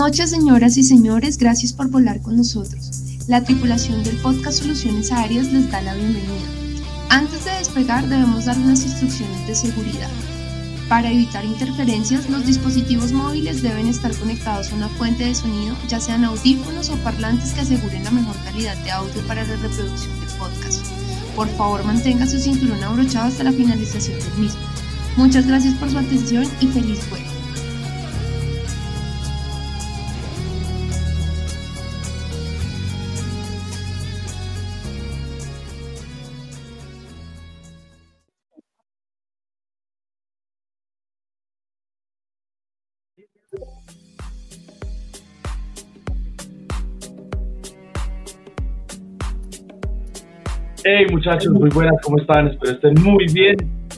noches, señoras y señores. Gracias por volar con nosotros. La tripulación del podcast Soluciones Aéreas les da la bienvenida. Antes de despegar debemos dar unas instrucciones de seguridad. Para evitar interferencias, los dispositivos móviles deben estar conectados a una fuente de sonido, ya sean audífonos o parlantes que aseguren la mejor calidad de audio para la reproducción del podcast. Por favor, mantenga su cinturón abrochado hasta la finalización del mismo. Muchas gracias por su atención y feliz vuelo. Hey muchachos, muy buenas, ¿cómo están? Espero estén muy bien.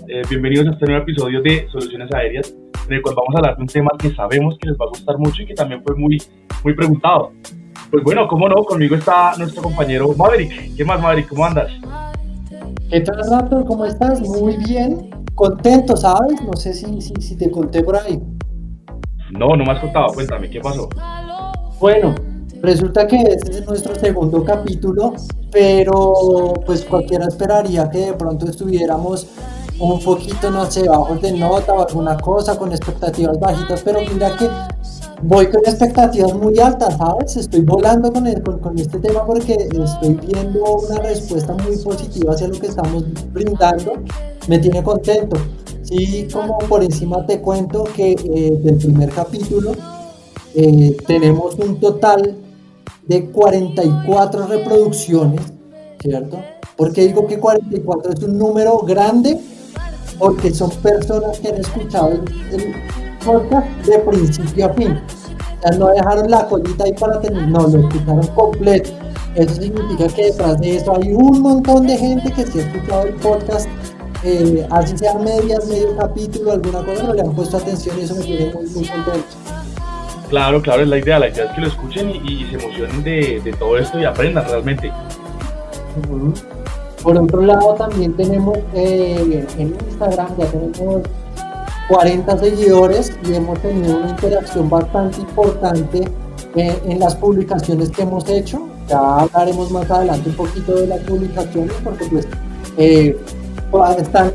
Eh, bienvenidos a este nuevo episodio de Soluciones Aéreas, en el cual vamos a hablar de un tema que sabemos que les va a gustar mucho y que también fue muy, muy preguntado. Pues bueno, cómo no, conmigo está nuestro compañero Maverick. ¿Qué más, Maverick? ¿Cómo andas? ¿Qué tal, Raptor? ¿Cómo estás? Muy bien. Contento, ¿sabes? No sé si, si, si te conté por ahí. No, no me has contado. Cuéntame, ¿qué pasó? Bueno, resulta que este es nuestro segundo capítulo pero pues cualquiera esperaría que de pronto estuviéramos un poquito, no sé, bajos de nota o alguna cosa, con expectativas bajitas, pero mira que voy con expectativas muy altas, ¿sabes? Estoy volando con, el, con, este tema porque estoy viendo una respuesta muy positiva hacia lo que estamos brindando, me tiene contento. Sí, como por encima te cuento que eh, del primer capítulo eh, tenemos un total de 44 reproducciones, ¿cierto? ¿Por qué digo que 44 es un número grande? Porque son personas que han escuchado el, podcast de principio a fin. O sea, no dejaron la colita ahí para tener, no, lo escucharon completo. Eso significa que detrás de eso hay un montón de gente que sí ha escuchado el podcast, eh, así sea medias, medio capítulo, alguna cosa, pero le han puesto atención y eso me tiene muy, muy contento. Claro, claro, es la idea. La idea es que lo escuchen y, se emocionen de, todo esto y aprendan realmente. Por otro lado, también tenemos eh, en Instagram, ya tenemos 40 seguidores y hemos tenido una interacción bastante importante eh, en las publicaciones que hemos hecho. Ya hablaremos más adelante un poquito de las publicaciones porque pues eh, están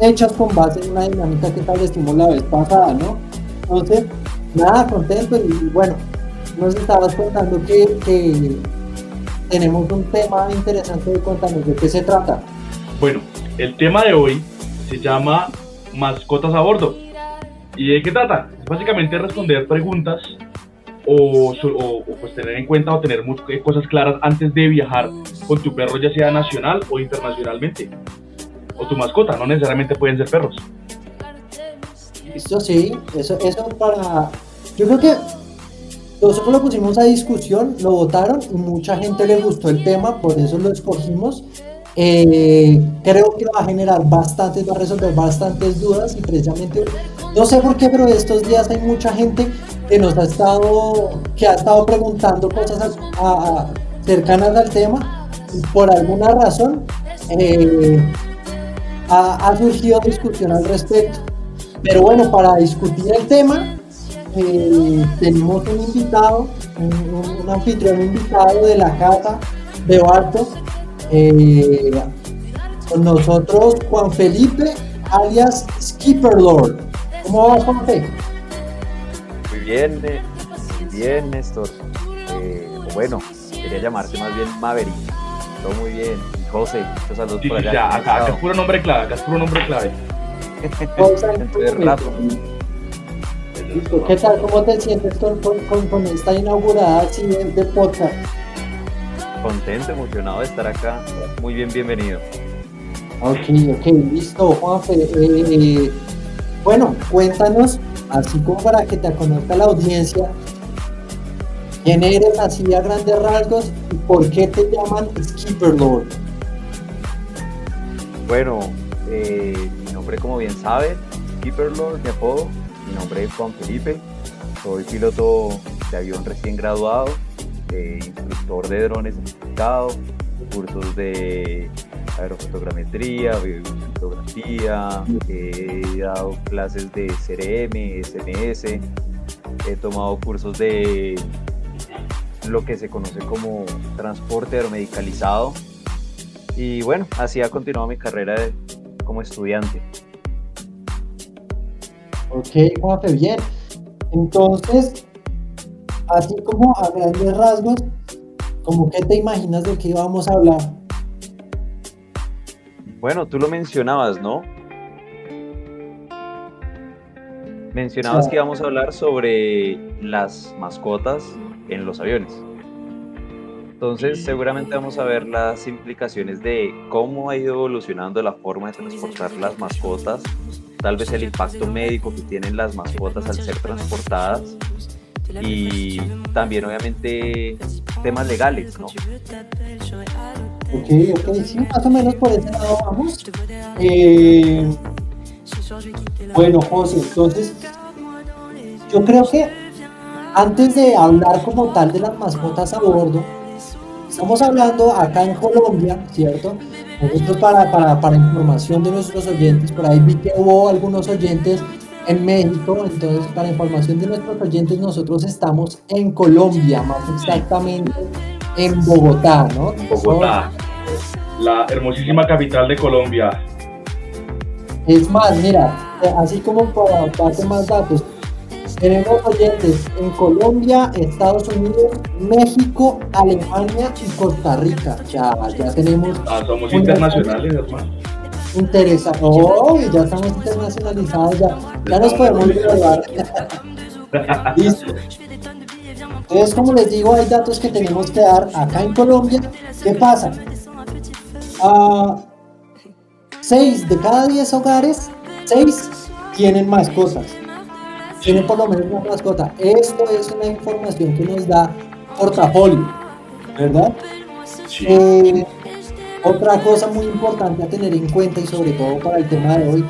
hechas con base en una dinámica que establecimos la vez pasada, ¿no? Entonces, nada, contento y bueno, nos estabas contando que, tenemos un tema interesante de contarnos de qué se trata. Bueno, el tema de hoy se llama mascotas a bordo. ¿Y de qué trata? Básicamente responder preguntas o, o, pues tener en cuenta o tener eh, cosas claras antes de viajar con tu perro, ya sea nacional o internacionalmente. O tu mascota, no necesariamente pueden ser perros. Listo, sí, eso, eso para yo creo que nosotros lo pusimos a discusión, lo votaron y mucha gente le gustó el tema, por eso lo escogimos. Eh, creo que va a generar bastantes, va a resolver bastantes dudas y precisamente, no sé por qué, pero estos días hay mucha gente que nos ha estado, que ha estado preguntando cosas cercanas al tema y por alguna razón eh, ha, ha surgido discusión al respecto. Pero bueno, para discutir el tema, eh, tenemos un invitado, un, anfitrión invitado de la casa de Barto. Eh, con nosotros Juan Felipe, alias Skipper Lord. ¿Cómo vas, Juan Felipe? Muy bien, eh, muy bien, Néstor. bueno, quería llamarte más bien Maverick. Todo muy bien. José, muchos saludos por allá. acá, es puro nombre clave, acá es puro nombre clave. ¿Qué tal? ¿Cómo te sientes con, esta inaugurada así de, podcast? Contento, emocionado de estar acá. Muy bien, bienvenido. Ok, ok, listo, Juanfe. Eh, eh, bueno, cuéntanos, así como para que te conozca la audiencia, quién eres así a grandes rasgos y por qué te llaman Skipper Lord. Bueno, eh, mi nombre como bien sabes, Skipper Lord, mi apodo, nombre es Juan Felipe, soy piloto de avión recién graduado, instructor de drones certificado, cursos de aerofotogrametría, fotografía, he dado clases de CRM, SMS, he tomado cursos de lo que se conoce como transporte aeromedicalizado. Y bueno, así ha continuado mi carrera como estudiante. Ok, Juanfe, bien. Entonces, así como a grandes rasgos, ¿cómo que te imaginas de qué vamos a hablar? Bueno, tú lo mencionabas, ¿no? Mencionabas que íbamos a hablar sobre las mascotas en los aviones. Entonces, seguramente vamos a ver las implicaciones de cómo ha ido evolucionando la forma de transportar las mascotas, tal vez el impacto médico que tienen las mascotas al ser transportadas y también obviamente temas legales, ¿no? Ok, ok, sí, más o menos por ese lado vamos. Eh, bueno, José, entonces, yo creo que antes de hablar como tal de las mascotas a bordo, estamos hablando acá en Colombia, ¿cierto? Nosotros para, para, para información de nuestros oyentes, por ahí vi que hubo algunos oyentes en México, entonces para información de nuestros oyentes, nosotros estamos en Colombia, más exactamente en Bogotá, ¿no? Bogotá, la hermosísima capital de Colombia. Es más, mira, así como para darte más datos, tenemos oyentes en Colombia, Estados Unidos, México, Alemania y Costa Rica. Ya, ya tenemos. Ah, somos internacionales, hermano. Interesante. Oh, ya estamos internacionalizados, ya, ya nos podemos graduar. Listo. Entonces, como les digo, hay datos que tenemos que dar acá en Colombia. ¿Qué pasa? Ah, seis de cada diez hogares, seis tienen mascotas. Tienen por lo menos una mascota. Esto es una información que nos da portafolio, ¿verdad? Sí. Eh, otra cosa muy importante a tener en cuenta y sobre todo para el tema de hoy,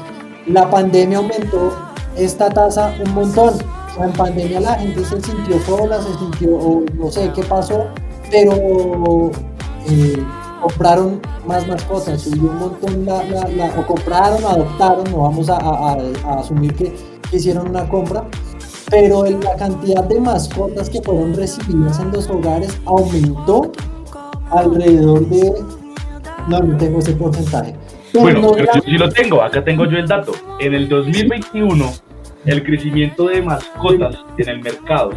la pandemia aumentó esta tasa un montón. O sea, en pandemia la gente se sintió sola, se sintió, o no sé qué pasó, pero eh, compraron más mascotas, subió un montón la, la- la- o compraron, adoptaron, no vamos a, a- a- a asumir que hicieron una compra, pero la cantidad de mascotas que fueron recibidas en los hogares aumentó alrededor de, no, no tengo ese porcentaje. Pero Bueno, no pero era- yo sí lo tengo, acá tengo yo el dato. En el 2021, el crecimiento de mascotas en el mercado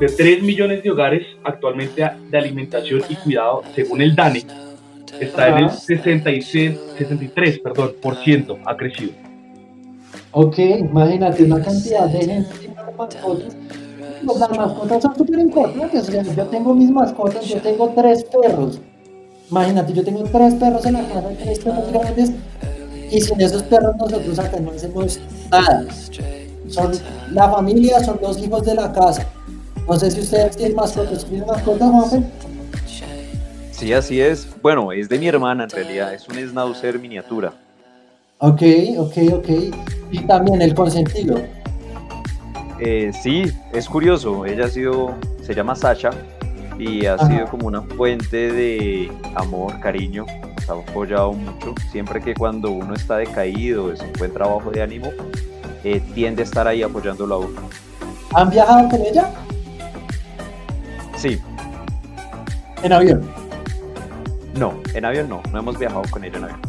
de 3 millones de hogares actualmente de alimentación y cuidado, según el DANE, está en el Ajá. 66, 63, perdón, por ciento, ha crecido. Ok, imagínate una cantidad de gente mascotas. Las mascotas son súper importantes. o sea, yo tengo mis mascotas, yo tengo tres perros. Imagínate, yo tengo tres perros en la casa, tres perros grandes. Y sin esos perros nosotros acá no hacemos nada. Son la familia, son los hijos de la casa. No sé si ustedes tienen mascotas. ¿Tienen mascotas, Juanfe? Sí, así es. Bueno, es de mi hermana en realidad, es un schnauzer miniatura. Ok, ok, ok. Y también el consentido. Eh, sí, es curioso, ella ha sido, se llama Sasha y ha Ajá. sido como una fuente de amor, cariño, nos ha apoyado mucho. Siempre que cuando uno está decaído, se encuentra bajo de ánimo, eh, tiende a estar ahí apoyándolo a uno. ¿Han viajado con ella? Sí, En avión. no, en avión no, no hemos viajado con ella en avión.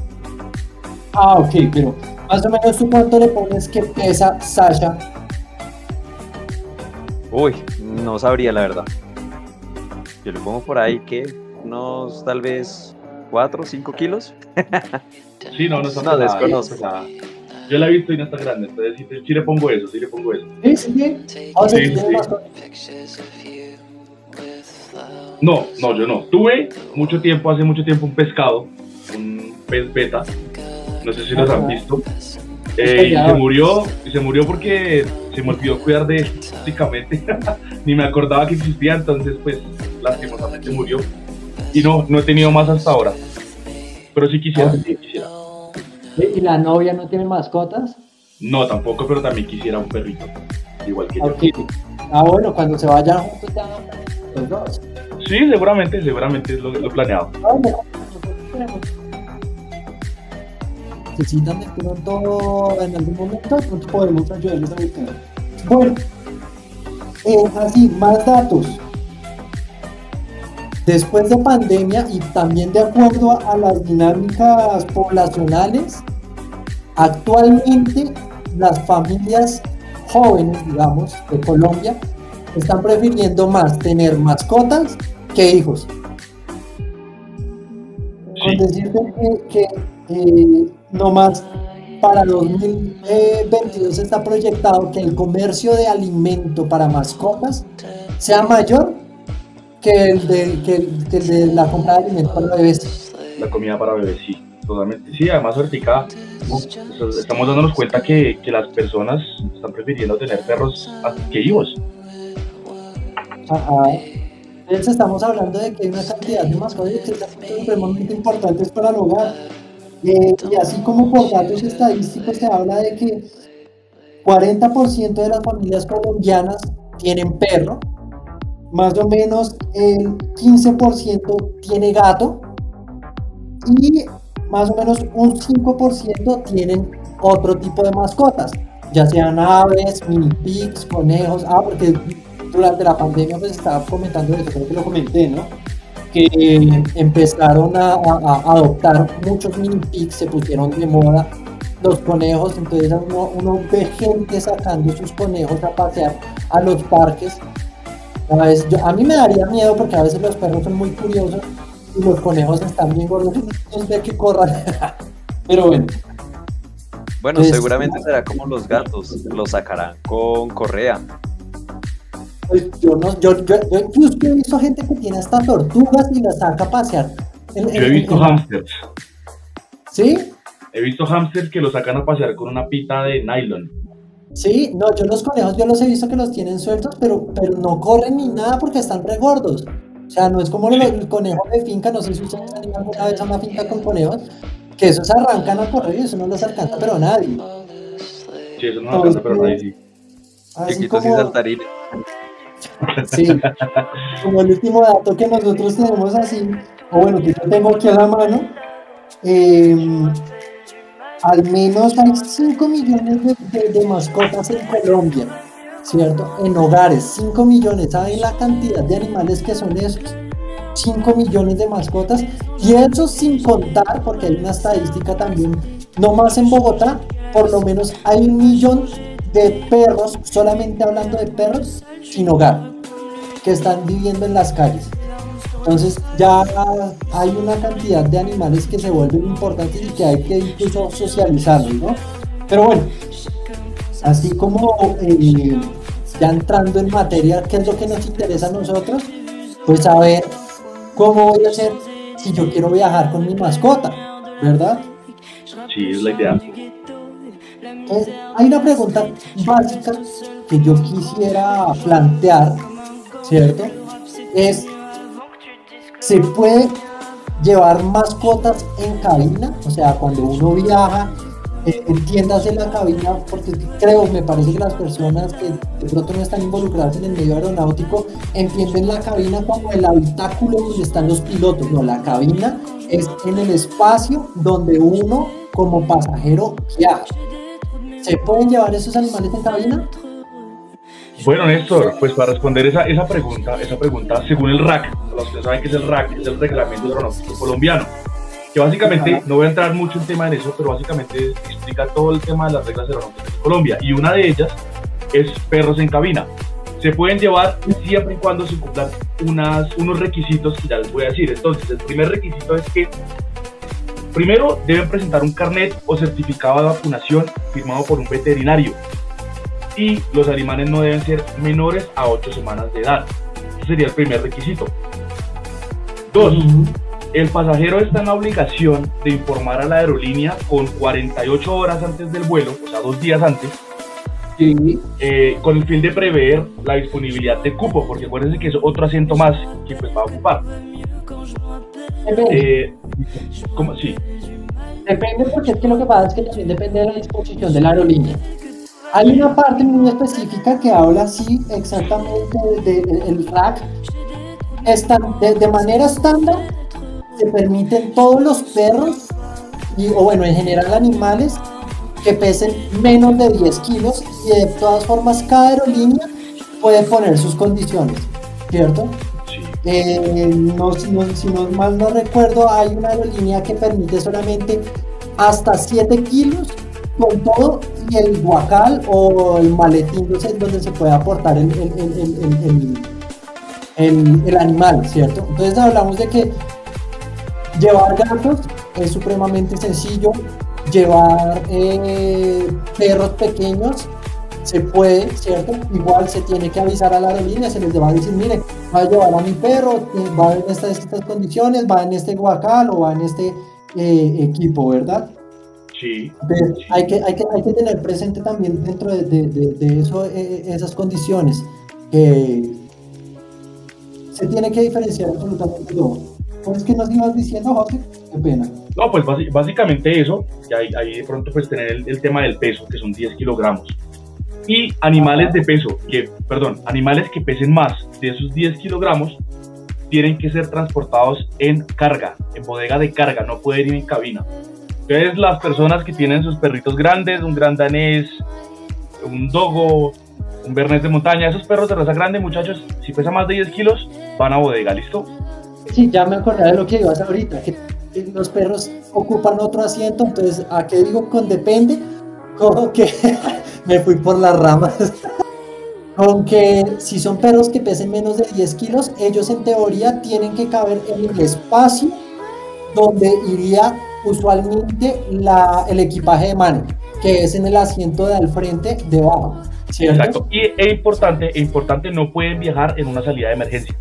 Ah, ok, pero más o menos tú cuánto le pones que pesa Sasha. Uy, no sabría la verdad. Yo le pongo por ahí que unos tal vez 4 o 5 kilos. Sí, no, no está No, desconozco. sea, Yo la he visto y no está grande, entonces sí, sí le pongo eso, sí le pongo eso. Sí, sí, sí. O sea, Sí, tú tienes sí. mascota. No, no, yo no. Tuve mucho tiempo, hace mucho tiempo, un pescado, un pez beta. No sé si los han visto. Eh, y se murió, y se murió porque se me olvidó cuidar de él, básicamente. Ni me acordaba que existía, entonces, pues, lastimosamente murió. Y no, no he tenido más hasta ahora. Pero sí quisiera, sí quisiera. ¿Y la novia no tiene mascotas? No, tampoco, pero también quisiera un perrito. Igual que yo. Ok. Ah, bueno, cuando se vayan juntos los dos. Sí, seguramente, seguramente es lo, lo planeado. Ah. Necesitan de pronto en algún momento, de pronto podemos ayudarles a buscar. Bueno, eh, así, más datos. Después de pandemia y también de acuerdo a, las dinámicas poblacionales, actualmente las familias jóvenes, digamos, de Colombia, están prefiriendo más tener mascotas que hijos. Con decirte que, que eh, no más para 2022 está proyectado que el comercio de alimento para mascotas sea mayor que el de, que el, que el de la compra de alimentos para bebés. La comida para bebés, sí, totalmente. Sí, además ahorita estamos dándonos cuenta que, que las personas están prefiriendo tener perros que hijos. Ajá. Entonces estamos hablando de que hay una cantidad de mascotas que son supremamente importantes para el hogar. Eh, y así como por datos estadísticos se habla de que 40% de las familias colombianas tienen perro, más o menos el 15% tiene gato y más o menos un 5% tienen otro tipo de mascotas, ya sean aves, mini pigs, conejos, ah, porque durante la pandemia pues estaba comentando creo que lo comenté, ¿no? Que empezaron a, a- a adoptar muchos mini pigs, se pusieron de moda los conejos, entonces uno, uno ve gente sacando sus conejos a pasear a los parques. A, veces, yo- a mí me daría miedo porque a veces los perros son muy curiosos y los conejos están bien gordos, no sé que corran. Pero bueno, Bueno, seguramente será como los gatos, los sacarán con correa. Pues yo no, yo, yo, yo incluso he visto gente que tiene hasta tortugas y las saca a pasear. En- Yo he visto en- hamsters. ¿Sí? He visto hamsters que los sacan a pasear con una pita de nylon. Sí, no, yo los conejos yo los he visto que los tienen sueltos, pero, pero no corren ni nada porque están re gordos. O sea, no es como los, el conejo de finca, no sé si ustedes han ido alguna vez a una finca con conejos, que esos arrancan a correr y eso no los alcanza, pero nadie. Sí, eso no lo alcanza, pero nadie sí. Así Chiquitos y como, saltarines. Sí, como el último dato que nosotros tenemos así, o bueno, que yo tengo aquí a la mano, eh, al menos hay 5 millones de, de- de mascotas en Colombia, ¿cierto? En hogares, 5 millones. ¿Saben la cantidad de animales que son esos? 5 millones de mascotas. Y eso sin contar, porque hay una estadística también, no más en Bogotá, por lo menos hay un millón de perros, solamente hablando de perros, sin hogar, que están viviendo en las calles. Entonces ya hay una cantidad de animales que se vuelven importantes y que hay que incluso socializarlos, ¿no? Pero bueno, así como eh, ya entrando en materia, ¿qué es lo que nos interesa a nosotros? Pues saber cómo voy a hacer si yo quiero viajar con mi mascota, ¿verdad? Sí, es la idea. Hay una pregunta básica que yo quisiera plantear, ¿cierto? Es, ¿se puede llevar mascotas en cabina? O sea, cuando uno viaja, eh, entiéndase la cabina, porque creo, me parece que las personas que de pronto no están involucradas en el medio aeronáutico entienden la cabina como el habitáculo donde están los pilotos. No, la cabina es en el espacio donde uno como pasajero viaja. ¿Se pueden llevar esos animales en cabina? Bueno, Néstor, pues para responder esa, esa pregunta, esa pregunta, según el RAC, los que saben que es el RAC, es el Reglamento Aeronáutico Colombiano, que básicamente, no voy a entrar mucho en tema en eso, pero básicamente explica todo el tema de las reglas aeronáuticas de Colombia, y una de ellas es perros en cabina. Se pueden llevar siempre y cuando se cumplan unas, unos requisitos que ya les voy a decir. Entonces, el primer requisito es que primero deben presentar un carnet o certificado de vacunación firmado por un veterinario y los animales no deben ser menores a 8 semanas de edad. Ese sería el primer requisito. Dos, el pasajero está en la obligación de informar a la aerolínea con 48 horas antes del vuelo, o sea, dos días antes, Sí. eh, con el fin de prever la disponibilidad de cupo, porque acuérdense que es otro asiento más que pues va a ocupar. Depende, Eh, ¿cómo? Sí, depende porque es que lo que pasa es que también depende de la disposición de la aerolínea. Hay una parte muy específica que habla así exactamente del rack. Están, de, de manera estándar se permiten todos los perros y, o bueno, en general animales que pesen menos de 10 kilos y de todas formas cada aerolínea puede poner sus condiciones, ¿cierto? Eh, no, si, no, mal no recuerdo, hay una aerolínea que permite solamente hasta 7 kilos con todo y el guacal o el maletín donde se puede aportar el, el, el, el, el animal, ¿cierto? Entonces hablamos de que llevar gatos es supremamente sencillo, llevar eh, perros pequeños se puede, ¿cierto? Igual se tiene que avisar a la aerolínea, se les va a decir, mire, va a llevar a mi perro, va en estas, estas condiciones, va en este guacal o va en este eh, equipo, ¿verdad? Sí. hay, que, hay, que, hay que tener presente también dentro de, de, de, eso, eh, esas condiciones que se tiene que diferenciar absolutamente todo. ¿Pues que nos ibas diciendo, José? Qué pena. No, pues básicamente eso, y ahí, ahí de pronto pues tener el, el, tema del peso, que son 10 kilogramos. Y animales de peso, que, perdón, animales que pesen más de esos 10 kilogramos, tienen que ser transportados en carga, en bodega de carga, no pueden ir en cabina. Entonces las personas que tienen sus perritos grandes, un gran danés, un dogo, un bernés de montaña, esos perros de raza grande, muchachos, si pesa más de 10 kilos, van a bodega, ¿listo? Sí, ya me acordé de lo que ibas ahorita, que los perros ocupan otro asiento, entonces, ¿a qué digo con depende? Como que me fui por las ramas. Con que si son perros que pesen menos de 10 kilos, ellos en teoría tienen que caber en el espacio donde iría usualmente el equipaje de mano, que es en el asiento de al frente debajo. Exacto. Y es importante, es importante, no pueden viajar en una salida de emergencia.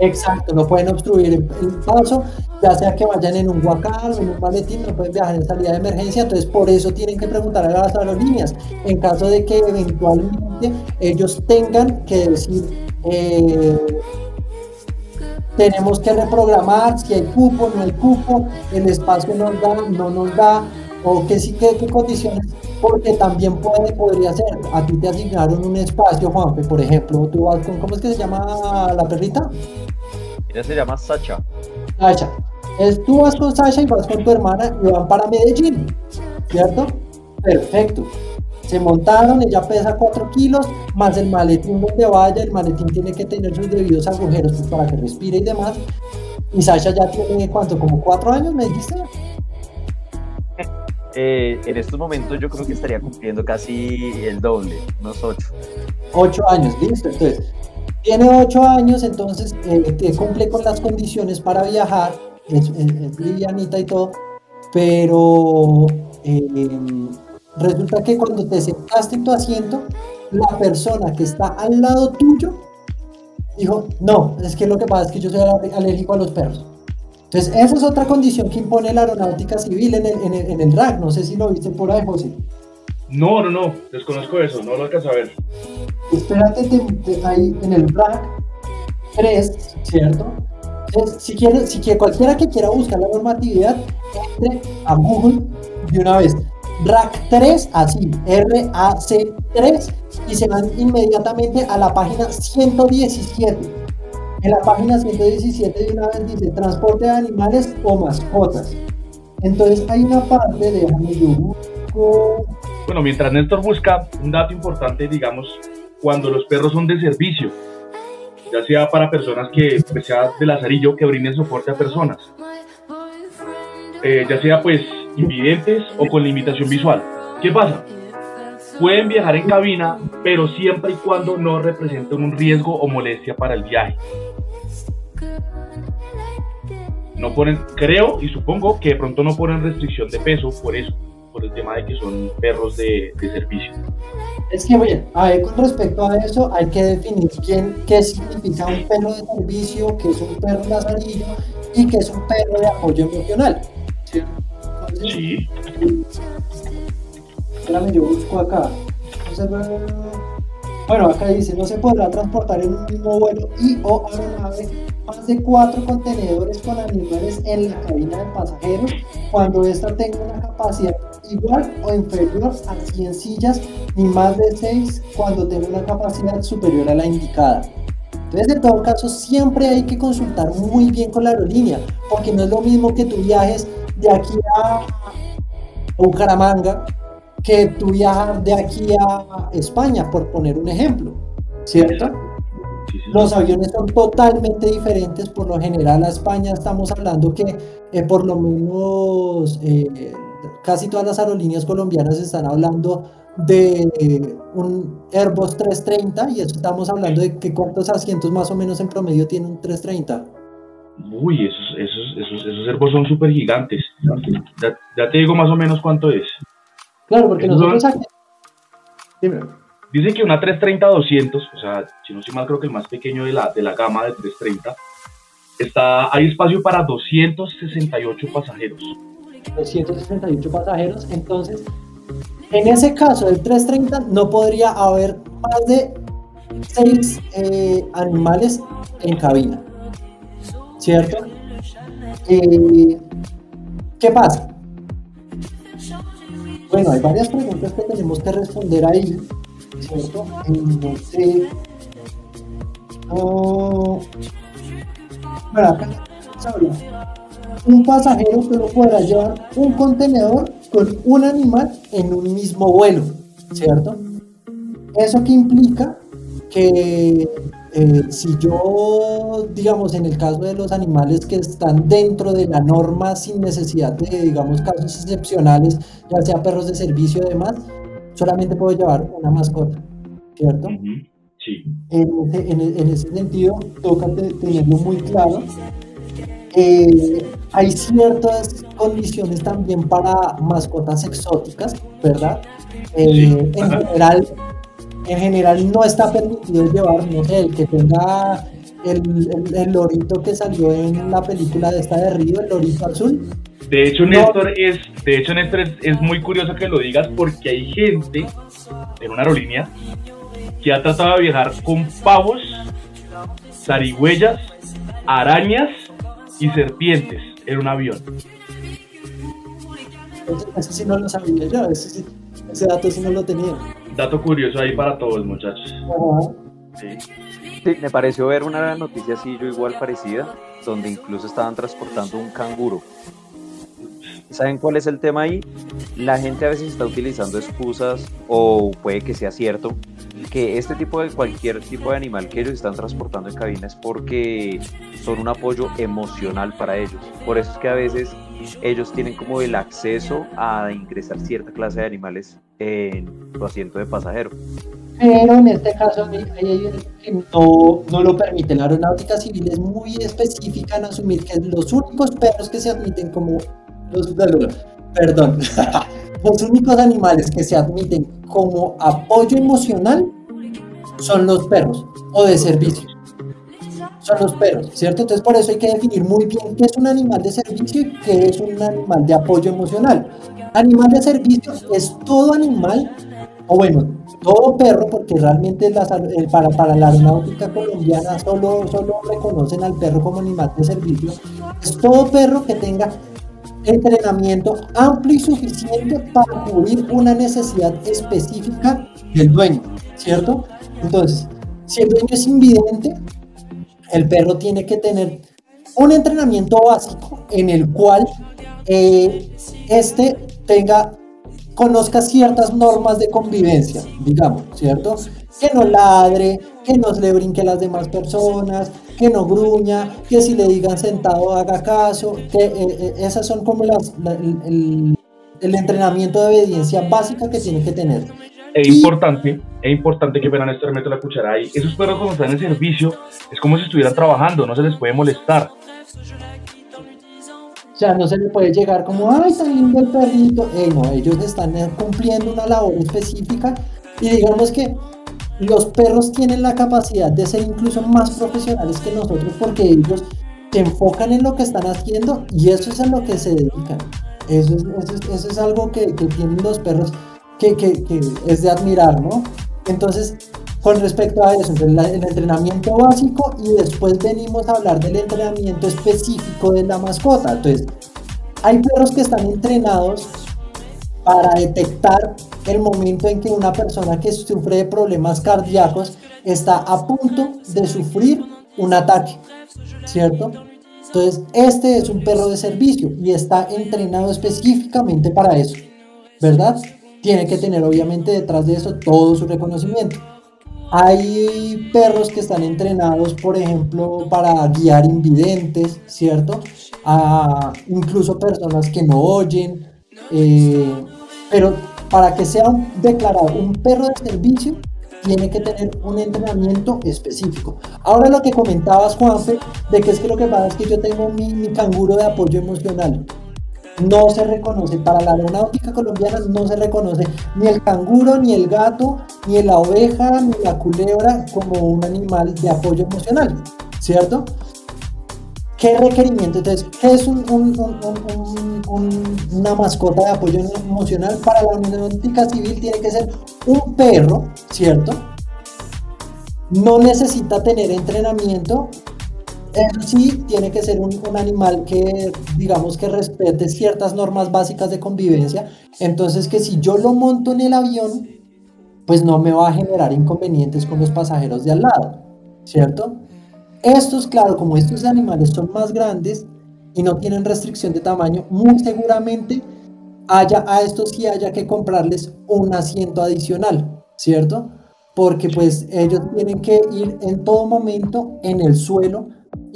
Exacto, no pueden obstruir el, paso, ya sea que vayan en un guacal o en un maletín, no pueden viajar en salida de emergencia, entonces por eso tienen que preguntar a las aerolíneas, en caso de que eventualmente ellos tengan que decir, eh, tenemos que reprogramar si hay cupo, no hay cupo, el espacio nos da, no nos da, o qué sí, qué, qué condiciones, porque también puede, podría ser, a ti te asignaron un espacio, Juanfe, por ejemplo, tú vas con, ¿cómo es que se llama la perrita? Ella se llama Sacha. Sacha. Es, tú vas con Sacha y vas con tu hermana y van para Medellín, ¿cierto? Perfecto se montaron, ella pesa 4 kilos, más el maletín donde vaya, el maletín tiene que tener sus debidos agujeros pues, para que respire y demás. Y Sasha ya tiene, ¿cuánto? ¿Como 4 años, me dijiste? Eh, en estos momentos yo creo que estaría cumpliendo casi el doble, unos 8. 8 años, listo. Entonces, tiene 8 años, entonces eh, cumple con las condiciones para viajar, es, livianita y todo, pero... Eh, Resulta que cuando te sentaste en tu asiento, la persona que está al lado tuyo dijo, no, es que lo que pasa es que yo soy alérgico a los perros. Entonces, esa es otra condición que impone la aeronáutica civil en el, en el, RAC. No sé si lo viste por ahí, José. No, no, no, desconozco eso, no lo alcanzo a ver. Espérate te, ahí en el RAC 3, ¿cierto? Entonces, si, quiere, si quiere, cualquiera que quiera buscar la normatividad, entre a Google de una vez. RAC 3, así, RAC 3, y se van inmediatamente a la página 117. En la página 117 de una vez dice transporte de animales o mascotas. Entonces hay una parte, busco. Bueno, mientras Néstor busca un dato importante, digamos, cuando los perros son de servicio, ya sea para personas que, pues, sea de lazarillo, que brinden soporte a personas, eh, ya sea pues invidentes o con limitación visual. ¿Qué pasa? Pueden viajar en cabina, pero siempre y cuando no representen un riesgo o molestia para el viaje. No ponen, creo y supongo que de pronto no ponen restricción de peso por eso, por el tema de que son perros de, servicio. Es que, bien, a ver, con respecto a eso, hay que definir quién, qué significa un perro de servicio, qué es un perro lazarillo y qué es un perro de apoyo emocional. Sí. Espérame, yo busco acá. Bueno, acá dice, no se podrá transportar en un mismo vuelo y o aeronave más de cuatro contenedores con animales en la cabina de pasajeros cuando ésta tenga una capacidad igual o inferior a 100 sillas ni más de 6 cuando tenga una capacidad superior a la indicada. Entonces, en todo caso, siempre hay que consultar muy bien con la aerolínea, porque no es lo mismo que tú viajes de aquí a Bucaramanga que tú viajas de aquí a España, por poner un ejemplo. ¿cierto? Los aviones son totalmente diferentes, por lo general a España estamos hablando que eh, por lo menos eh, casi todas las aerolíneas colombianas están hablando de un Airbus 330 y eso estamos hablando de que cuántos asientos más o menos en promedio tiene un 330. Uy, esos, esos, esos, esos Airbus son súper gigantes. Ya, ya, te digo más o menos cuánto es. Claro, porque nosotros aquí... Dime. Dicen que una 330-200, o sea, si no estoy mal, creo que el más pequeño de la, de la gama de 330, está, hay espacio para 268 pasajeros. 268 pasajeros, entonces, en ese caso del 330 no podría haber más de 6 eh, animales en cabina, ¿cierto? Eh, ¿Qué pasa? Bueno, hay varias preguntas que tenemos que responder ahí. ¿cierto? Entonces, oh, bueno, acá un pasajero solo podrá llevar un contenedor con un animal en un mismo vuelo, ¿cierto? Eso que implica que eh, si yo, digamos, en el caso de los animales que están dentro de la norma sin necesidad de, digamos, casos excepcionales, ya sea perros de servicio y demás, solamente puedo llevar una mascota, ¿cierto? Sí. En ese, sentido, toca tenerlo muy claro. Eh, hay ciertas condiciones también para mascotas exóticas, ¿verdad? Eh, en, general, en general no está permitido llevar, no sé, el que tenga el, el, lorito que salió en la película de esta de Río, el lorito azul, de hecho, Néstor, es, de hecho, Néstor es, muy curioso que lo digas porque hay gente en una aerolínea que ha tratado de viajar con pavos, zarigüeyas, arañas y serpientes en un avión. Eso, sí no lo sabía yo, ese, dato sí no lo tenía. Dato curioso ahí para todos, muchachos. Sí. me pareció ver una noticia así, yo igual parecida, donde incluso estaban transportando un canguro ¿Saben cuál es el tema ahí? La gente a veces está utilizando excusas o puede que sea cierto que este tipo de cualquier tipo de animal que ellos están transportando en cabina es porque son un apoyo emocional para ellos. Por eso es que a veces ellos tienen como el acceso a ingresar cierta clase de animales en su asiento de pasajero. Pero en este caso no, no lo permite. La aeronáutica civil es muy específica en asumir que los únicos perros que se admiten como los, perdón, los únicos animales que se admiten como apoyo emocional son los perros o de servicio. Son los perros, ¿cierto? Entonces por eso hay que definir muy bien qué es un animal de servicio y qué es un animal de apoyo emocional. Animal de servicio es todo animal, o bueno, todo perro, porque realmente para, para la aeronáutica colombiana solo, solo reconocen al perro como animal de servicio, es todo perro que tenga entrenamiento amplio y suficiente para cubrir una necesidad específica del dueño, ¿cierto? Entonces, si el dueño es invidente, el perro tiene que tener un entrenamiento básico en el cual eh, este tenga, conozca ciertas normas de convivencia, digamos, ¿cierto? Que no ladre, que no le brinque a las demás personas, que no gruña, que si le digan sentado haga caso, que eh, eh, esas son como las, el, entrenamiento de obediencia básica que tiene que tener. Es importante, es importante que vean esto meto la cuchara ahí. Esos perros cuando están en servicio es como si estuvieran trabajando, no se les puede molestar. O sea, no se le puede llegar como, ay, tan lindo el perrito. Eh, no, ellos están cumpliendo una labor específica y digamos que los perros tienen la capacidad de ser incluso más profesionales que nosotros porque ellos se enfocan en lo que están haciendo y eso es a lo que se dedican. Eso es, algo que, tienen los perros que, es de admirar, ¿no? Entonces, con respecto a eso, el, el entrenamiento básico y después venimos a hablar del entrenamiento específico de la mascota. Entonces, hay perros que están entrenados para detectar el momento en que una persona que sufre de problemas cardíacos está a punto de sufrir un ataque, ¿cierto? Entonces, este es un perro de servicio y está entrenado específicamente para eso, ¿verdad? Tiene que tener obviamente detrás de eso todo su reconocimiento. Hay perros que están entrenados, por ejemplo, para guiar invidentes, ¿cierto? A incluso personas que no oyen. Eh, pero para que sea declarado un perro de servicio, tiene que tener un entrenamiento específico. Ahora lo que comentabas, Juanfe, de que es que lo que pasa es que yo tengo mi, mi canguro de apoyo emocional no se reconoce, para la aeronáutica colombiana no se reconoce ni el canguro, ni el gato, ni la oveja, ni la culebra como un animal de apoyo emocional, ¿cierto? ¿Qué requerimiento? Entonces, ¿qué es una mascota de apoyo emocional? Para la aeronáutica civil tiene que ser un perro, ¿cierto? No necesita tener entrenamiento, eso sí, tiene que ser un, animal que, digamos, que respete ciertas normas básicas de convivencia. Entonces, que si yo lo monto en el avión, pues no me va a generar inconvenientes con los pasajeros de al lado, ¿cierto? Estos, claro, como estos animales son más grandes y no tienen restricción de tamaño, muy seguramente haya a estos sí haya que comprarles un asiento adicional, ¿cierto? Porque pues ellos tienen que ir en todo momento en el suelo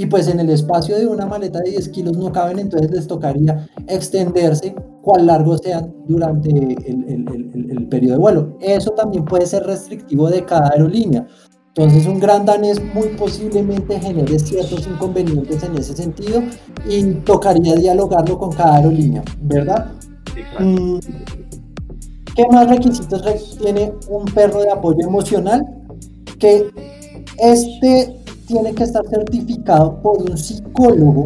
y pues en el espacio de una maleta de 10 kilos no caben, entonces les tocaría extenderse cuán largo sean durante el, periodo de vuelo. Eso también puede ser restrictivo de cada aerolínea. Entonces un gran danés muy posiblemente genere ciertos inconvenientes en ese sentido y tocaría dialogarlo con cada aerolínea, ¿verdad? Mm, ¿Qué más requisitos tiene un perro de apoyo emocional? Que este tiene que estar certificado por un psicólogo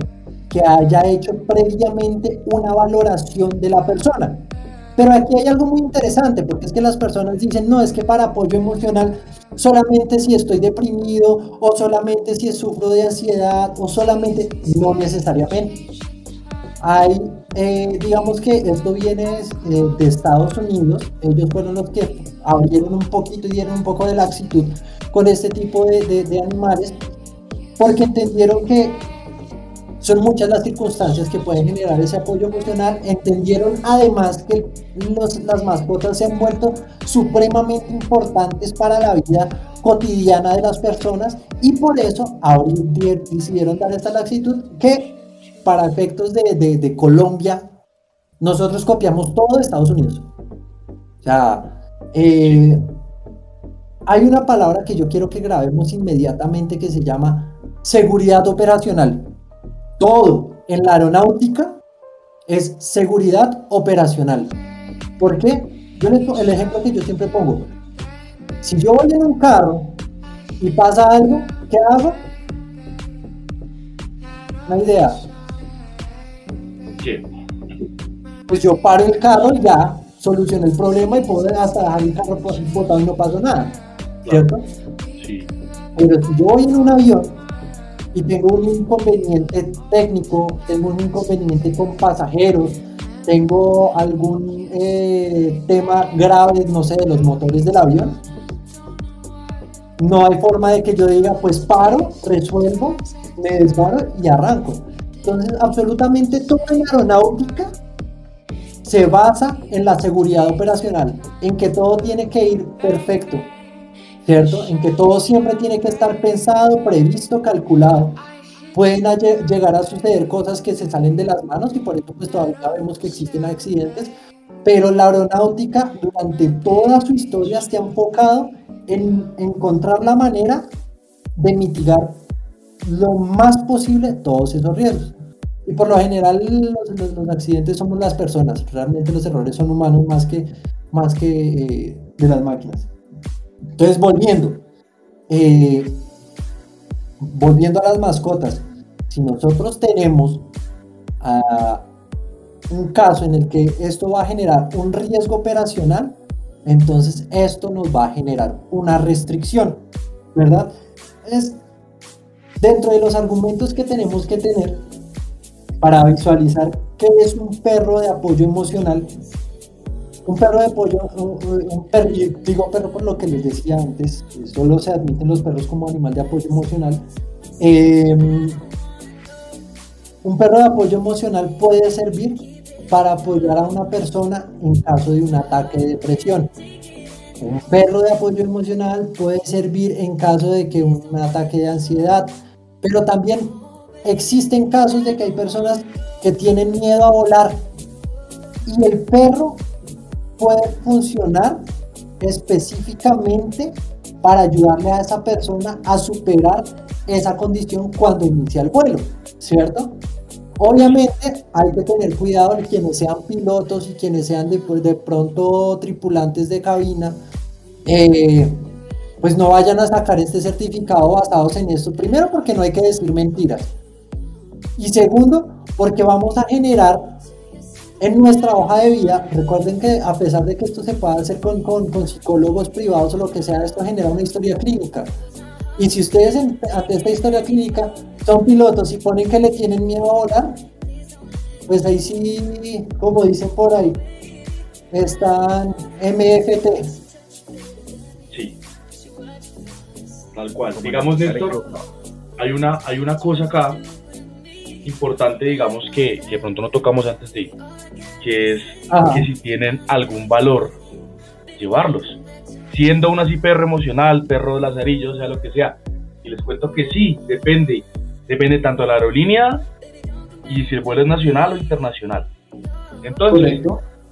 que haya hecho previamente una valoración de la persona. Pero aquí hay algo muy interesante, porque es que las personas dicen, no, es que para apoyo emocional solamente si estoy deprimido o solamente si sufro de ansiedad o solamente, no necesariamente. Hay, eh, digamos que esto viene eh, de Estados Unidos, ellos fueron los que abrieron un poquito y dieron un poco de laxitud con este tipo de, de animales porque entendieron que son muchas las circunstancias que pueden generar ese apoyo emocional. Entendieron además que las mascotas se han vuelto supremamente importantes para la vida cotidiana de las personas y por eso ahora decidieron dar esta laxitud que para efectos de, de, Colombia nosotros copiamos todo de Estados Unidos. O sea, eh, hay una palabra que yo quiero que grabemos inmediatamente que se llama seguridad operacional. Todo en la aeronáutica es seguridad operacional. ¿Por qué? Yo el ejemplo que yo siempre pongo. Si yo voy en un carro y pasa algo, ¿qué hago? Una idea. ¿Qué? Pues yo paro el carro y ya solucioné el problema y puedo hasta dejar el carro botado y no pasó nada. ¿Cierto? Sí. Pero si yo voy en un avión y tengo un inconveniente técnico, tengo un inconveniente con pasajeros, tengo algún eh, tema grave, no sé, de los motores del avión, no hay forma de que yo diga, pues paro, resuelvo, me desbarro y arranco. Entonces, absolutamente toda la aeronáutica se basa en la seguridad operacional, en que todo tiene que ir perfecto, ¿cierto? En que todo siempre tiene que estar pensado, previsto, calculado. Pueden llegar a suceder cosas que se salen de las manos y por eso pues todavía vemos que existen accidentes, pero la aeronáutica durante toda su historia se ha enfocado en encontrar la manera de mitigar lo más posible todos esos riesgos. Y por lo general los, los, accidentes somos las personas, realmente los errores son humanos más que, más que eh, de las máquinas. Entonces, volviendo, eh, volviendo a las mascotas, si nosotros tenemos ah, un caso en el que esto va a generar un riesgo operacional, entonces esto nos va a generar una restricción, ¿verdad? Es dentro de los argumentos que tenemos que tener para visualizar qué es un perro de apoyo emocional, un perro de pollo, un, perro, digo perro por lo que les decía antes, solo se admiten los perros como animal de apoyo emocional. Em, un perro de apoyo emocional puede servir para apoyar a una persona en caso de un ataque de depresión. Un perro de apoyo emocional puede servir en caso de que un ataque de ansiedad, pero también existen casos de que hay personas que tienen miedo a volar y el perro puede funcionar específicamente para ayudarle a esa persona a superar esa condición cuando inicia el vuelo, ¿cierto? Obviamente hay que tener cuidado en quienes sean pilotos y quienes sean de, de pronto tripulantes de cabina, eh, pues no vayan a sacar este certificado basados en esto. Primero porque no hay que decir mentiras. Y segundo porque vamos a generar en nuestra hoja de vida, recuerden que a pesar de que esto se pueda hacer con, con, con psicólogos privados o lo que sea, esto genera una historia clínica. Y si ustedes ante esta historia clínica son pilotos y ponen que le tienen miedo a volar, pues ahí sí, como dicen por ahí, están MFT. Sí. Tal cual. Digamos, Néstor, hay una, hay una cosa acá importante, digamos, que, que de pronto no tocamos antes de ir, que es que si tienen algún valor, llevarlos siendo una así perro emocional, perro de lazarillo, sea lo que sea. Y les cuento que sí, depende. Depende tanto de la aerolínea y si el vuelo es nacional o internacional. Entonces,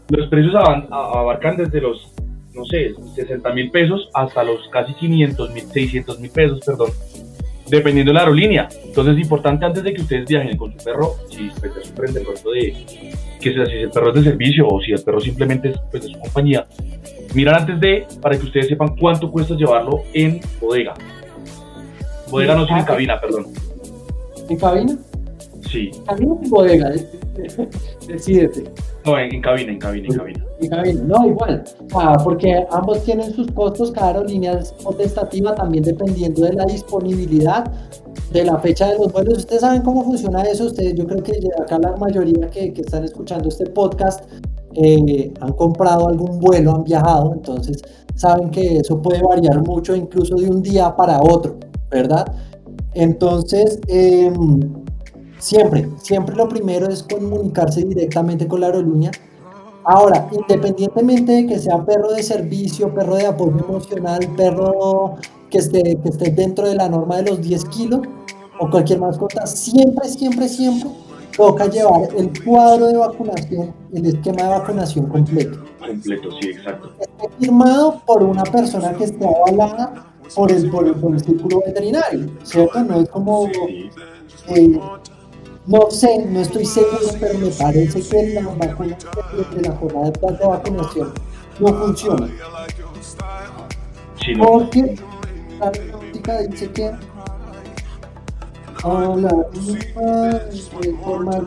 los precios abarcan desde los, no sé, 60 mil pesos hasta los casi 500 mil, 600 mil pesos, perdón, dependiendo de la aerolínea. Entonces es importante antes de que ustedes viajen con su perro, si pues, se sorprende el de que sea, si el perro es de servicio o si el perro simplemente es pues, de su compañía, mirar antes de, para que ustedes sepan cuánto cuesta llevarlo en bodega. Bodega no, sino en cabina, perdón. ¿En cabina? Sí. ¿Cabina o bodega? Decídete. No, en, cabina, en cabina, en cabina. En cabina, no, igual. Ah, porque ambos tienen sus costos, cada aerolínea es potestativa también dependiendo de la disponibilidad de la fecha de los vuelos. Ustedes saben cómo funciona eso. Ustedes, yo creo que acá la mayoría que, que están escuchando este podcast eh, han comprado algún vuelo, han viajado, entonces saben que eso puede variar mucho, incluso de un día para otro, ¿verdad? Entonces, em, siempre, siempre lo primero es comunicarse directamente con la aerolínea. Ahora, independientemente de que sea perro de servicio, perro de apoyo emocional, perro que esté, que esté dentro de la norma de los 10 kilos o cualquier mascota, siempre, siempre, siempre toca llevar el cuadro de vacunación, el esquema de vacunación completo. Completo, sí, exacto. Esté firmado por una persona que esté avalada por el, por el, círculo veterinario, ¿cierto? No es como, eh, no sé, no estoy seguro, pero me parece que la vacuna de la jornada de vacunación no funciona. Sí, Porque la práctica dice que Hola, forma de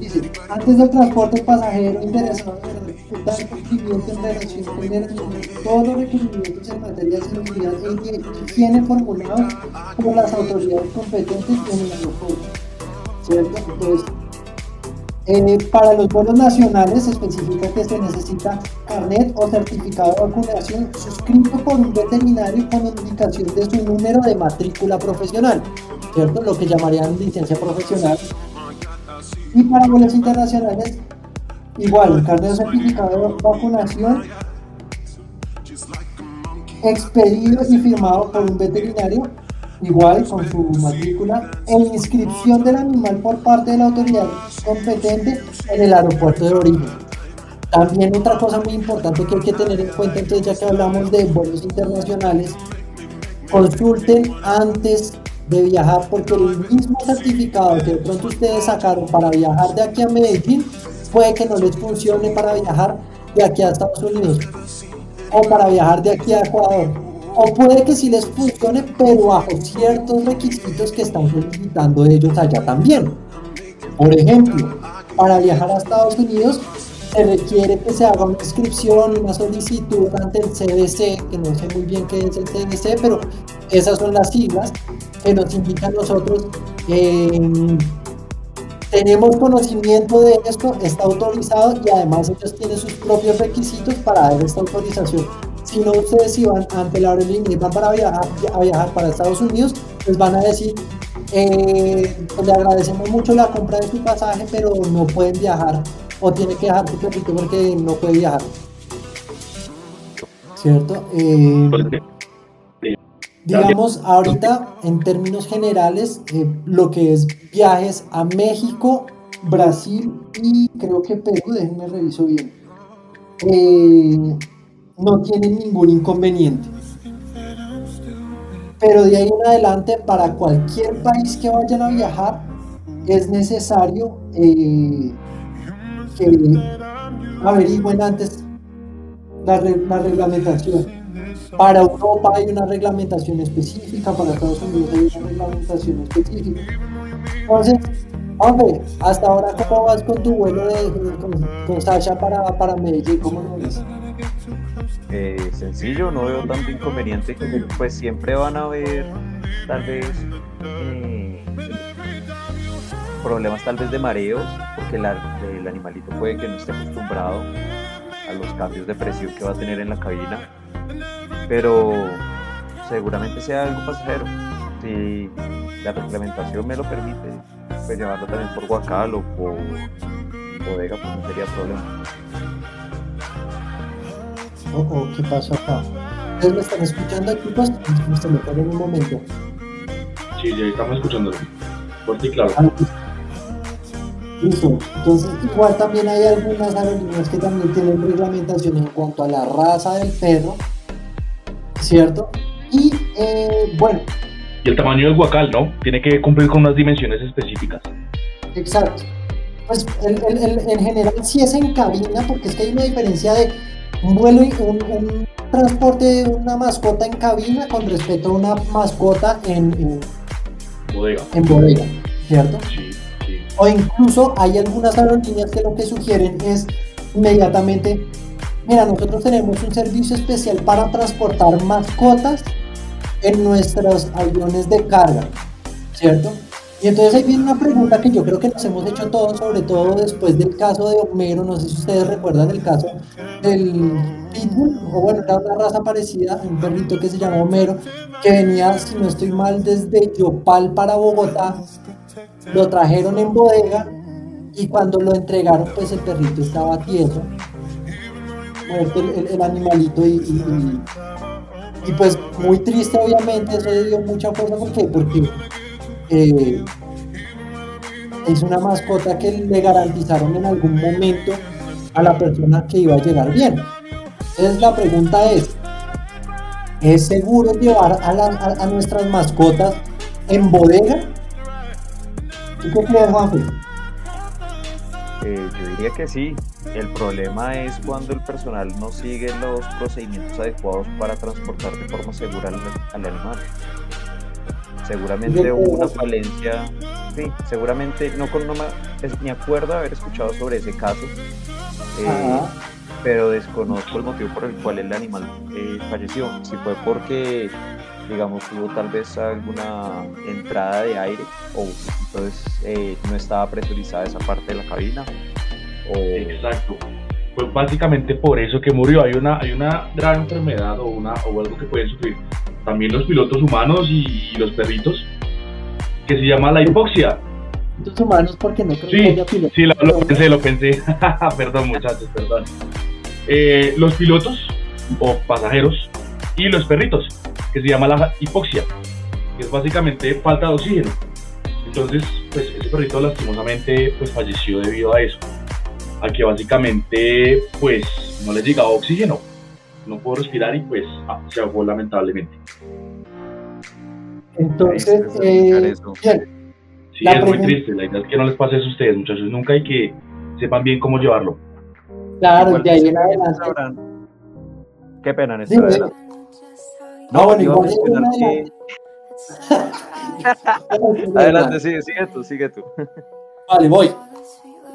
dice, antes del transporte pasajero interesado en ejecutar cumplimiento en relación con el todos los requerimientos en materia de seguridad y higiene formulados por las autoridades competentes en el aeropuerto. ¿Cierto? Entonces, eh, para los vuelos nacionales se especifica que se necesita carnet o certificado de vacunación suscrito por un veterinario con indicación de su número de matrícula profesional, ¿cierto? Lo que llamarían licencia profesional. Y para vuelos internacionales, igual, carnet o certificado de vacunación expedido y firmado por un veterinario igual con su matrícula e inscripción del animal por parte de la autoridad competente en el aeropuerto de origen. También otra cosa muy importante que hay que tener en cuenta, entonces ya que hablamos de vuelos internacionales, consulten antes de viajar porque el mismo certificado que de pronto ustedes sacaron para viajar de aquí a Medellín puede que no les funcione para viajar de aquí a Estados Unidos o para viajar de aquí a Ecuador o puede que sí les funcione, pero bajo ciertos requisitos que están solicitando ellos allá también. Por ejemplo, para viajar a Estados Unidos se requiere que se haga una inscripción, una solicitud ante el CDC, que no sé muy bien qué es el CDC, pero esas son las siglas que nos indican nosotros. Em, tenemos conocimiento de esto, está autorizado y además ellos tienen sus propios requisitos para dar esta autorización si no ustedes iban ante la aerolínea van para viajar, a viajar para Estados Unidos, les van a decir, eh, le agradecemos mucho la compra de su pasaje, pero no pueden viajar o tiene que dejar su perrito porque no puede viajar. ¿Cierto? Eh, digamos, ahorita en términos generales, eh, lo que es viajes a México, Brasil y creo que Perú, déjenme reviso bien, eh, no tienen ningún inconveniente. Pero de ahí en adelante, para cualquier país que vayan a viajar, es necesario eh, que averigüen antes la, la reglamentación para Europa hay una reglamentación específica, para Estados Unidos hay una reglamentación específica. Entonces, hombre, hasta ahora, ¿cómo vas con tu vuelo de, con, Sasha para, para Medellín? ¿Cómo lo ves? Eh, sencillo, no veo tanto inconveniente. Pues siempre van a haber, tal vez, eh, problemas tal vez de mareos, porque el animalito puede que no esté acostumbrado a los cambios de presión que va a tener en la cabina pero seguramente sea algo pasajero. Si la reglamentación me lo permite, pues llevarlo también por Guacal o por bodega, pues no sería problema. Oh, oh, ¿qué pasó acá? ¿Ustedes me están escuchando aquí? Pues me en un momento. Sí, ya estamos escuchándolo. Por ti, claro. Ah, listo. Entonces, igual también hay algunas aerolíneas que también tienen reglamentación en cuanto a la raza del perro ¿cierto? Y eh, bueno. Y el tamaño del guacal, ¿no? Tiene que cumplir con unas dimensiones específicas. Exacto. Pues en general sí es en cabina, porque es que hay una diferencia de un vuelo, un, un transporte de una mascota en cabina con respecto a una mascota en, en bodega. En bodega, ¿cierto? Sí, sí. O incluso hay algunas aerolíneas que lo que sugieren es inmediatamente Mira, nosotros tenemos un servicio especial para transportar mascotas en nuestros aviones de carga, ¿cierto? Y entonces ahí viene una pregunta que yo creo que nos hemos hecho todos, sobre todo después del caso de Homero, no sé si ustedes recuerdan el caso del Pitbull, o bueno, era una raza parecida, un perrito que se llama Homero, que venía, si no estoy mal, desde Yopal para Bogotá, lo trajeron en bodega y cuando lo entregaron, pues el perrito estaba tieso el, animalito y, y, pues muy triste obviamente, eso le dio mucha fuerza porque, porque eh, es una mascota que le garantizaron en algún momento a la persona que iba a llegar bien. Entonces la pregunta es, ¿es seguro llevar a, a, nuestras mascotas en bodega? ¿Tú qué crees, Juanfe? Eh, diría que sí. El problema es cuando el personal no sigue los procedimientos adecuados para transportar de forma segura al, animal. Seguramente hubo una falencia, sí, seguramente no, con, no me, acuerdo haber escuchado sobre ese caso, eh, pero desconozco el motivo por el cual el animal eh, falleció. Si fue porque digamos, hubo tal vez alguna entrada de aire o entonces eh, no estaba presurizada esa parte de la cabina. O... Exacto. Pues básicamente por eso que murió. Hay una, hay una grave enfermedad o, una, o algo que pueden sufrir también los pilotos humanos y, los perritos que se llama la hipoxia. Los humanos porque no creo sí, que haya pilotos. Sí, lo, pensé, lo pensé. perdón muchachos, perdón. Eh, los pilotos o pasajeros y los perritos que se llama la hipoxia, que es básicamente falta de oxígeno. Entonces, pues ese perrito lastimosamente pues falleció debido a eso, a que básicamente pues no le llegaba oxígeno, no pudo respirar y pues ah, se ahogó lamentablemente. Entonces, eh, Sí, es muy triste. La idea es que no les pase eso a ustedes, muchachos. Nunca hay que sepan bien cómo llevarlo. Claro, de ahí en adelante. Qué pena en esta no, bueno, igual que... Adelante, sigue, sigue tú, sigue tú. Vale, voy.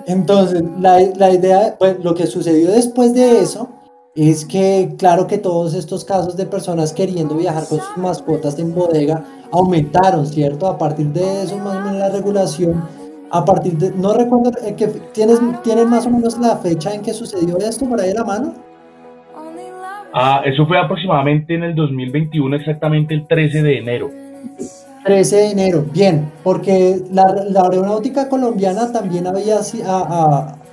Entonces, la, la idea, pues, lo que sucedió después de eso es que, claro que todos estos casos de personas queriendo viajar con sus mascotas en bodega aumentaron, ¿cierto? A partir de eso, más o menos la regulación, a partir de, no recuerdo, eh, que tienes, ¿tienes más o menos la fecha en que sucedió esto por ahí a la mano? Ah, eso fue aproximadamente en el 2021, exactamente el 13 de enero. 13 de enero, bien, porque la, la aeronáutica colombiana también había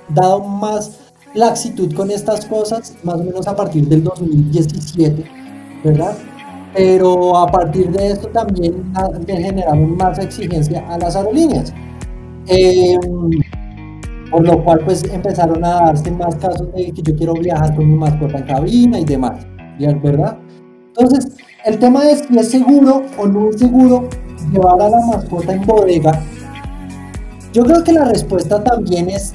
dado más laxitud con estas cosas, más o menos a partir del 2017, ¿verdad? Pero a partir de esto también generaron más exigencia a las aerolíneas. Em, por lo cual pues empezaron a darse más casos de que yo quiero viajar con mi mascota en cabina y demás, ¿verdad? Entonces, el tema es si es seguro o no es seguro llevar a la mascota en bodega. Yo creo que la respuesta también es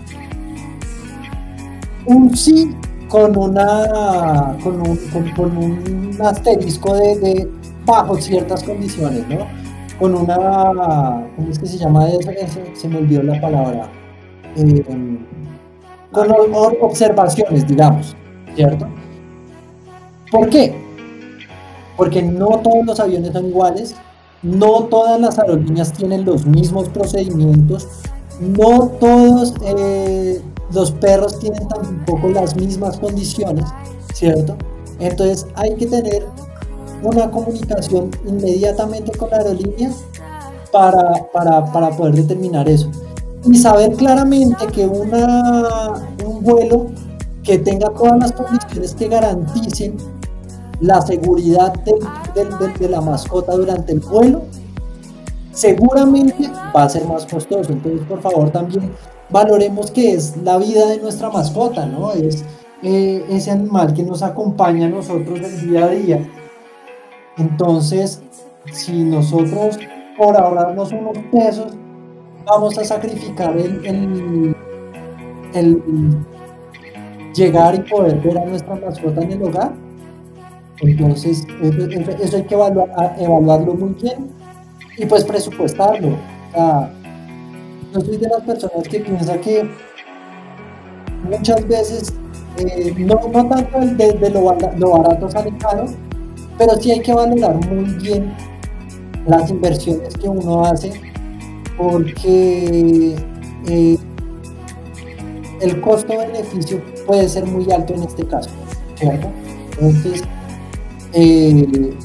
un sí con una con un, con, un asterisco de, bajo ciertas condiciones, ¿no? Con una ¿cómo es que se llama eso? Se me olvidó la palabra. Eh, con observaciones, digamos, ¿cierto? ¿Por qué? Porque no todos los aviones son iguales, no todas las aerolíneas tienen los mismos procedimientos, no todos eh, los perros tienen tampoco las mismas condiciones, ¿cierto? Entonces hay que tener una comunicación inmediatamente con la aerolínea para, para, poder determinar eso. Y saber claramente que una, un vuelo que tenga todas las condiciones que garanticen la seguridad de la mascota durante el vuelo, seguramente va a ser más costoso. Entonces, por favor, también valoremos que es la vida de nuestra mascota, ¿no? Es eh, ese animal que nos acompaña a nosotros el día a día. Entonces, si nosotros por ahorrarnos unos pesos, vamos a sacrificar el, llegar y poder ver a nuestra mascota en el hogar, entonces eso, hay que evaluarlo muy bien y pues presupuestarlo. yo soy de las personas que piensa que muchas veces, eh, no, no, tanto el de, lo, lo, barato sale caro, pero sí hay que valorar muy bien las inversiones que uno hace, porque eh, el costo-beneficio puede ser muy alto en este caso, ¿cierto? Entonces, eh,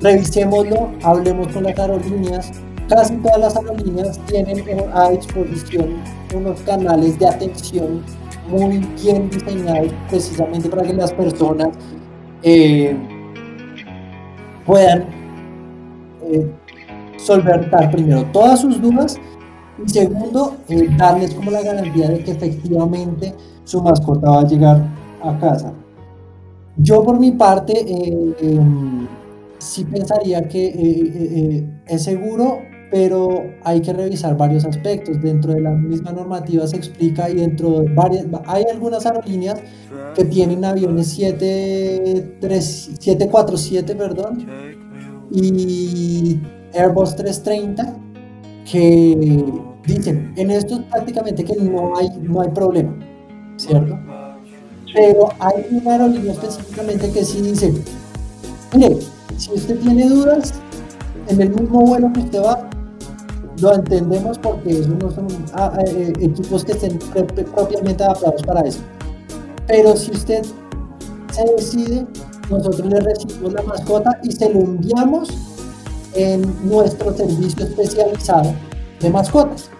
revisémoslo, hablemos con las aerolíneas. Casi todas las aerolíneas tienen a disposición unos canales de atención muy bien diseñados precisamente para que las personas eh, puedan eh, solventar primero todas sus dudas y segundo, darles como la garantía de que efectivamente su mascota va a llegar a casa. Yo por mi parte, eh, em, sí pensaría que eh, eh, es seguro, pero hay que revisar varios aspectos. Dentro de la misma normativa se explica y dentro hay algunas aerolíneas que tienen aviones 747, perdón, y Airbus 330 que dicen, en esto prácticamente que no hay, no hay problema, ¿cierto? Pero hay una aerolínea específicamente que sí dice, mire, si usted tiene dudas, en el mismo vuelo que usted va, lo entendemos porque esos no son equipos que estén propiamente adaptados para eso. Pero si usted se decide, nosotros le recibimos la mascota y se lo enviamos en nuestro servicio especializado de mascotas,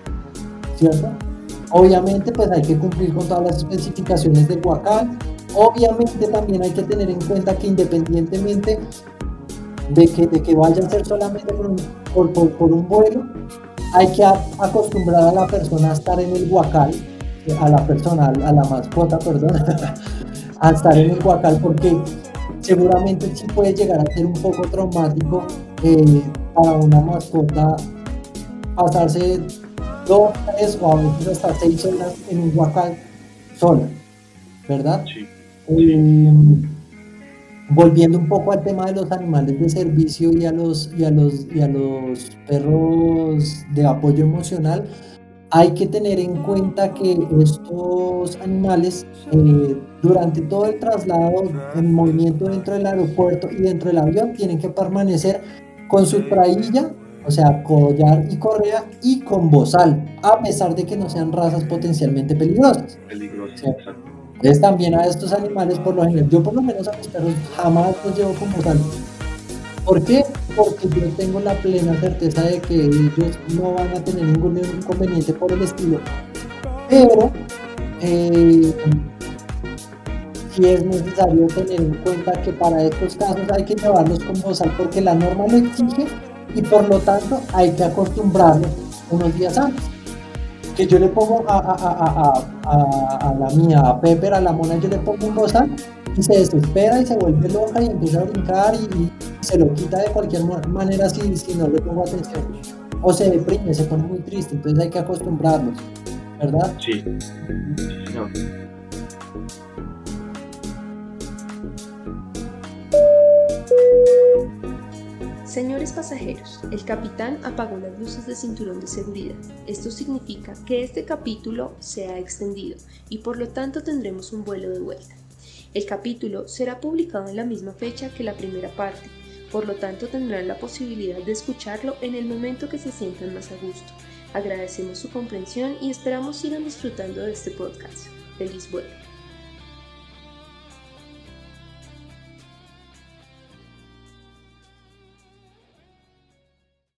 ¿cierto? Obviamente, pues hay que cumplir con todas las especificaciones del Huacal. Obviamente también hay que tener en cuenta que independientemente de que, de que vaya a ser solamente por un, por, un vuelo, hay que acostumbrar a la persona a estar en el Huacal, a la persona, a la mascota, perdón, a estar en el Huacal porque seguramente sí puede llegar a ser un poco traumático eh, para una mascota pasarse dos, tres o a veces hasta seis horas en un huacal sola, ¿verdad? Sí. Em, volviendo un poco al tema de los animales de servicio y a los, y a los, y a los perros de apoyo emocional, hay que tener en cuenta que estos animales eh, durante todo el traslado, el movimiento dentro del aeropuerto y dentro del avión tienen que permanecer con su trailla o sea, collar y correa y con bozal, a pesar de que no sean razas potencialmente peligrosas. Peligrosas, Entonces también a estos animales, por lo general, yo por lo menos a mis perros jamás los llevo con bozal. ¿Por qué? Porque yo tengo la plena certeza de que ellos no van a tener ningún inconveniente por el estilo. Pero eh, si es necesario tener en cuenta que para estos casos hay que llevarlos con bozal porque la norma lo exige y por lo tanto hay que acostumbrarlos unos días antes. Que yo le pongo a, a, la mía, a Pepper, a la mona, yo le pongo un bozal y se desespera y se vuelve loca y empieza a brincar y, se lo quita de cualquier manera si, si no le pongo atención. O se deprime, se pone muy triste, entonces hay que acostumbrarlos, ¿verdad? Sí, señor. Señores pasajeros, el capitán apagó las luces de cinturón de seguridad. Esto significa que este capítulo se ha extendido y por lo tanto tendremos un vuelo de vuelta. El capítulo será publicado en la misma fecha que la primera parte, por lo tanto tendrán la posibilidad de escucharlo en el momento que se sientan más a gusto. Agradecemos su comprensión y esperamos sigan disfrutando de este podcast. Feliz vuelo.